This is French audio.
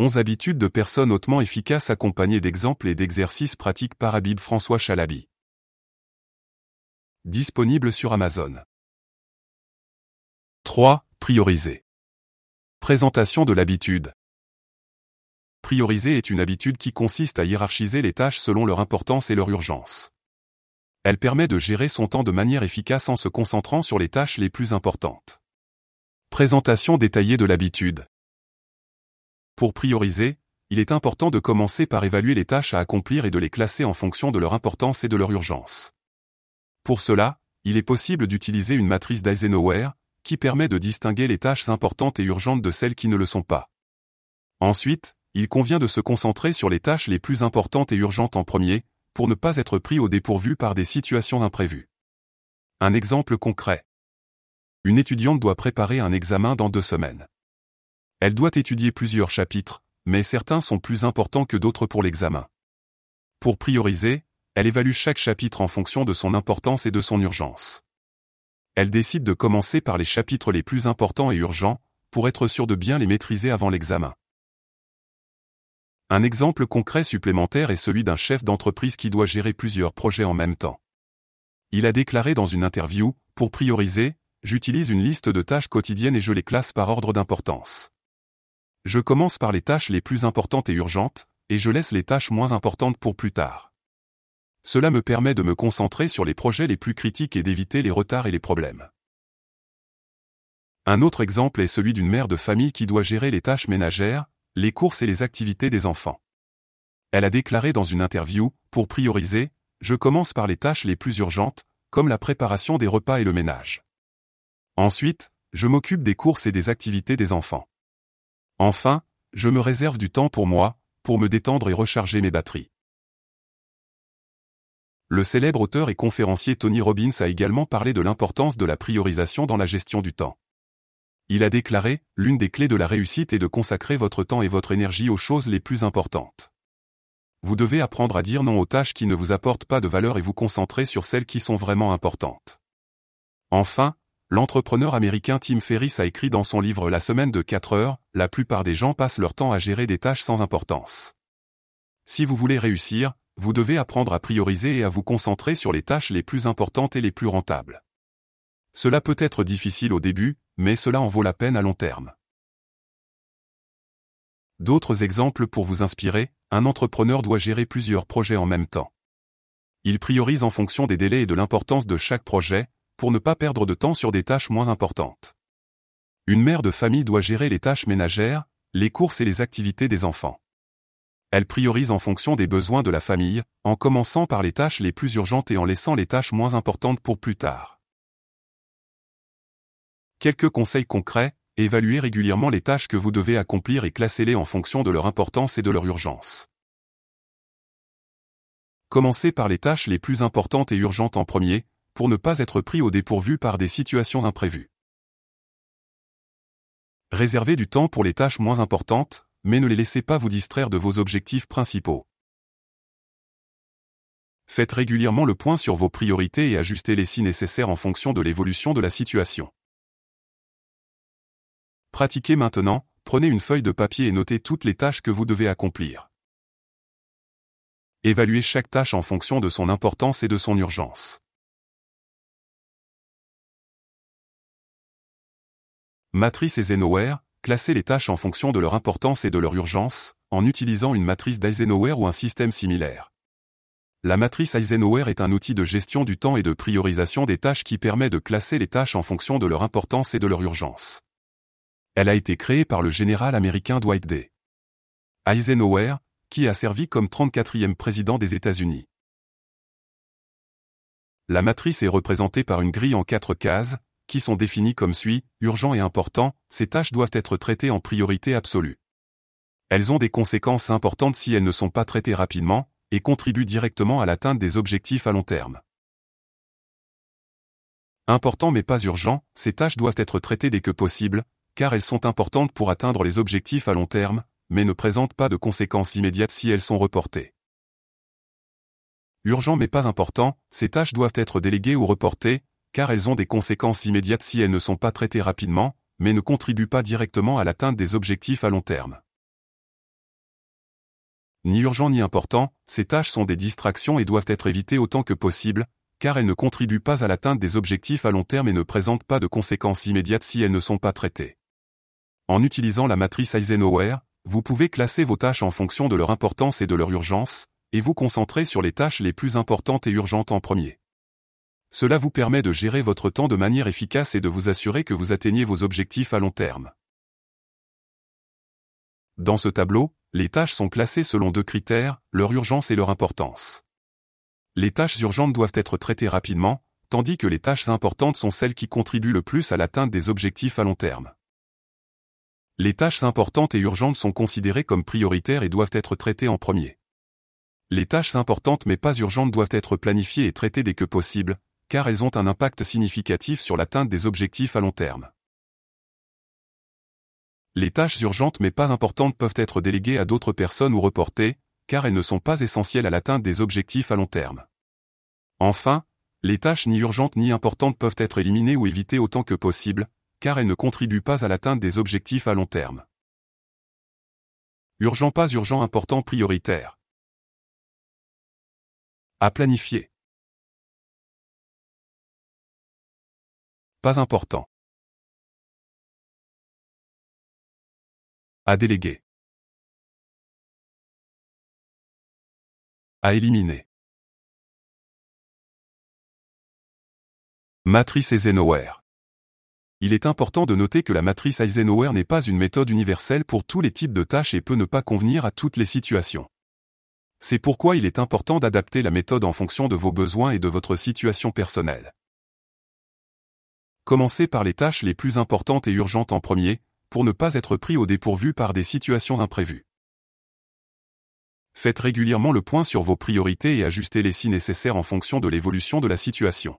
11 habitudes de personnes hautement efficaces accompagnées d'exemples et d'exercices pratiques par Habib François Chalabi. Disponible sur Amazon. 3. Prioriser. Présentation de l'habitude. Prioriser est une habitude qui consiste à hiérarchiser les tâches selon leur importance et leur urgence. Elle permet de gérer son temps de manière efficace en se concentrant sur les tâches les plus importantes. Présentation détaillée de l'habitude. Pour prioriser, il est important de commencer par évaluer les tâches à accomplir et de les classer en fonction de leur importance et de leur urgence. Pour cela, il est possible d'utiliser une matrice d'Eisenhower, qui permet de distinguer les tâches importantes et urgentes de celles qui ne le sont pas. Ensuite, il convient de se concentrer sur les tâches les plus importantes et urgentes en premier, pour ne pas être pris au dépourvu par des situations imprévues. Un exemple concret. Une étudiante doit préparer un examen dans deux semaines. Elle doit étudier plusieurs chapitres, mais certains sont plus importants que d'autres pour l'examen. Pour prioriser, elle évalue chaque chapitre en fonction de son importance et de son urgence. Elle décide de commencer par les chapitres les plus importants et urgents, pour être sûr de bien les maîtriser avant l'examen. Un exemple concret supplémentaire est celui d'un chef d'entreprise qui doit gérer plusieurs projets en même temps. Il a déclaré dans une interview, pour prioriser, j'utilise une liste de tâches quotidiennes et je les classe par ordre d'importance. Je commence par les tâches les plus importantes et urgentes, et je laisse les tâches moins importantes pour plus tard. Cela me permet de me concentrer sur les projets les plus critiques et d'éviter les retards et les problèmes. Un autre exemple est celui d'une mère de famille qui doit gérer les tâches ménagères, les courses et les activités des enfants. Elle a déclaré dans une interview, pour prioriser, je commence par les tâches les plus urgentes, comme la préparation des repas et le ménage. Ensuite, je m'occupe des courses et des activités des enfants. Enfin, je me réserve du temps pour moi, pour me détendre et recharger mes batteries. Le célèbre auteur et conférencier Tony Robbins a également parlé de l'importance de la priorisation dans la gestion du temps. Il a déclaré, l'une des clés de la réussite est de consacrer votre temps et votre énergie aux choses les plus importantes. Vous devez apprendre à dire non aux tâches qui ne vous apportent pas de valeur et vous concentrer sur celles qui sont vraiment importantes. Enfin, L'entrepreneur américain Tim Ferriss a écrit dans son livre La semaine de 4 heures, la plupart des gens passent leur temps à gérer des tâches sans importance. Si vous voulez réussir, vous devez apprendre à prioriser et à vous concentrer sur les tâches les plus importantes et les plus rentables. Cela peut être difficile au début, mais cela en vaut la peine à long terme. D'autres exemples pour vous inspirer, un entrepreneur doit gérer plusieurs projets en même temps. Il priorise en fonction des délais et de l'importance de chaque projet, pour ne pas perdre de temps sur des tâches moins importantes. Une mère de famille doit gérer les tâches ménagères, les courses et les activités des enfants. Elle priorise en fonction des besoins de la famille, en commençant par les tâches les plus urgentes et en laissant les tâches moins importantes pour plus tard. Quelques conseils concrets, évaluez régulièrement les tâches que vous devez accomplir et classez-les en fonction de leur importance et de leur urgence. Commencez par les tâches les plus importantes et urgentes en premier, pour ne pas être pris au dépourvu par des situations imprévues. Réservez du temps pour les tâches moins importantes, mais ne les laissez pas vous distraire de vos objectifs principaux. Faites régulièrement le point sur vos priorités et ajustez-les si nécessaire en fonction de l'évolution de la situation. Pratiquez maintenant, prenez une feuille de papier et notez toutes les tâches que vous devez accomplir. Évaluez chaque tâche en fonction de son importance et de son urgence. Matrice Eisenhower, classer les tâches en fonction de leur importance et de leur urgence, en utilisant une matrice d'Eisenhower ou un système similaire. La matrice Eisenhower est un outil de gestion du temps et de priorisation des tâches qui permet de classer les tâches en fonction de leur importance et de leur urgence. Elle a été créée par le général américain Dwight D. Eisenhower, qui a servi comme 34e président des États-Unis. La matrice est représentée par une grille en quatre cases, qui sont définis comme suit, urgent et important, ces tâches doivent être traitées en priorité absolue. Elles ont des conséquences importantes si elles ne sont pas traitées rapidement, et contribuent directement à l'atteinte des objectifs à long terme. Important mais pas urgent, ces tâches doivent être traitées dès que possible, car elles sont importantes pour atteindre les objectifs à long terme, mais ne présentent pas de conséquences immédiates si elles sont reportées. Urgent mais pas important, ces tâches doivent être déléguées ou reportées, car elles ont des conséquences immédiates si elles ne sont pas traitées rapidement, mais ne contribuent pas directement à l'atteinte des objectifs à long terme. Ni urgent ni important, ces tâches sont des distractions et doivent être évitées autant que possible, car elles ne contribuent pas à l'atteinte des objectifs à long terme et ne présentent pas de conséquences immédiates si elles ne sont pas traitées. En utilisant la matrice Eisenhower, vous pouvez classer vos tâches en fonction de leur importance et de leur urgence, et vous concentrer sur les tâches les plus importantes et urgentes en premier. Cela vous permet de gérer votre temps de manière efficace et de vous assurer que vous atteignez vos objectifs à long terme. Dans ce tableau, les tâches sont classées selon deux critères, leur urgence et leur importance. Les tâches urgentes doivent être traitées rapidement, tandis que les tâches importantes sont celles qui contribuent le plus à l'atteinte des objectifs à long terme. Les tâches importantes et urgentes sont considérées comme prioritaires et doivent être traitées en premier. Les tâches importantes mais pas urgentes doivent être planifiées et traitées dès que possible, car elles ont un impact significatif sur l'atteinte des objectifs à long terme. Les tâches urgentes mais pas importantes peuvent être déléguées à d'autres personnes ou reportées, car elles ne sont pas essentielles à l'atteinte des objectifs à long terme. Enfin, les tâches ni urgentes ni importantes peuvent être éliminées ou évitées autant que possible, car elles ne contribuent pas à l'atteinte des objectifs à long terme. Urgent pas urgent important prioritaire. À planifier. Pas important. À déléguer. À éliminer. Matrice Eisenhower. Il est important de noter que la matrice Eisenhower n'est pas une méthode universelle pour tous les types de tâches et peut ne pas convenir à toutes les situations. C'est pourquoi il est important d'adapter la méthode en fonction de vos besoins et de votre situation personnelle. Commencez par les tâches les plus importantes et urgentes en premier, pour ne pas être pris au dépourvu par des situations imprévues. Faites régulièrement le point sur vos priorités et ajustez-les si nécessaire en fonction de l'évolution de la situation.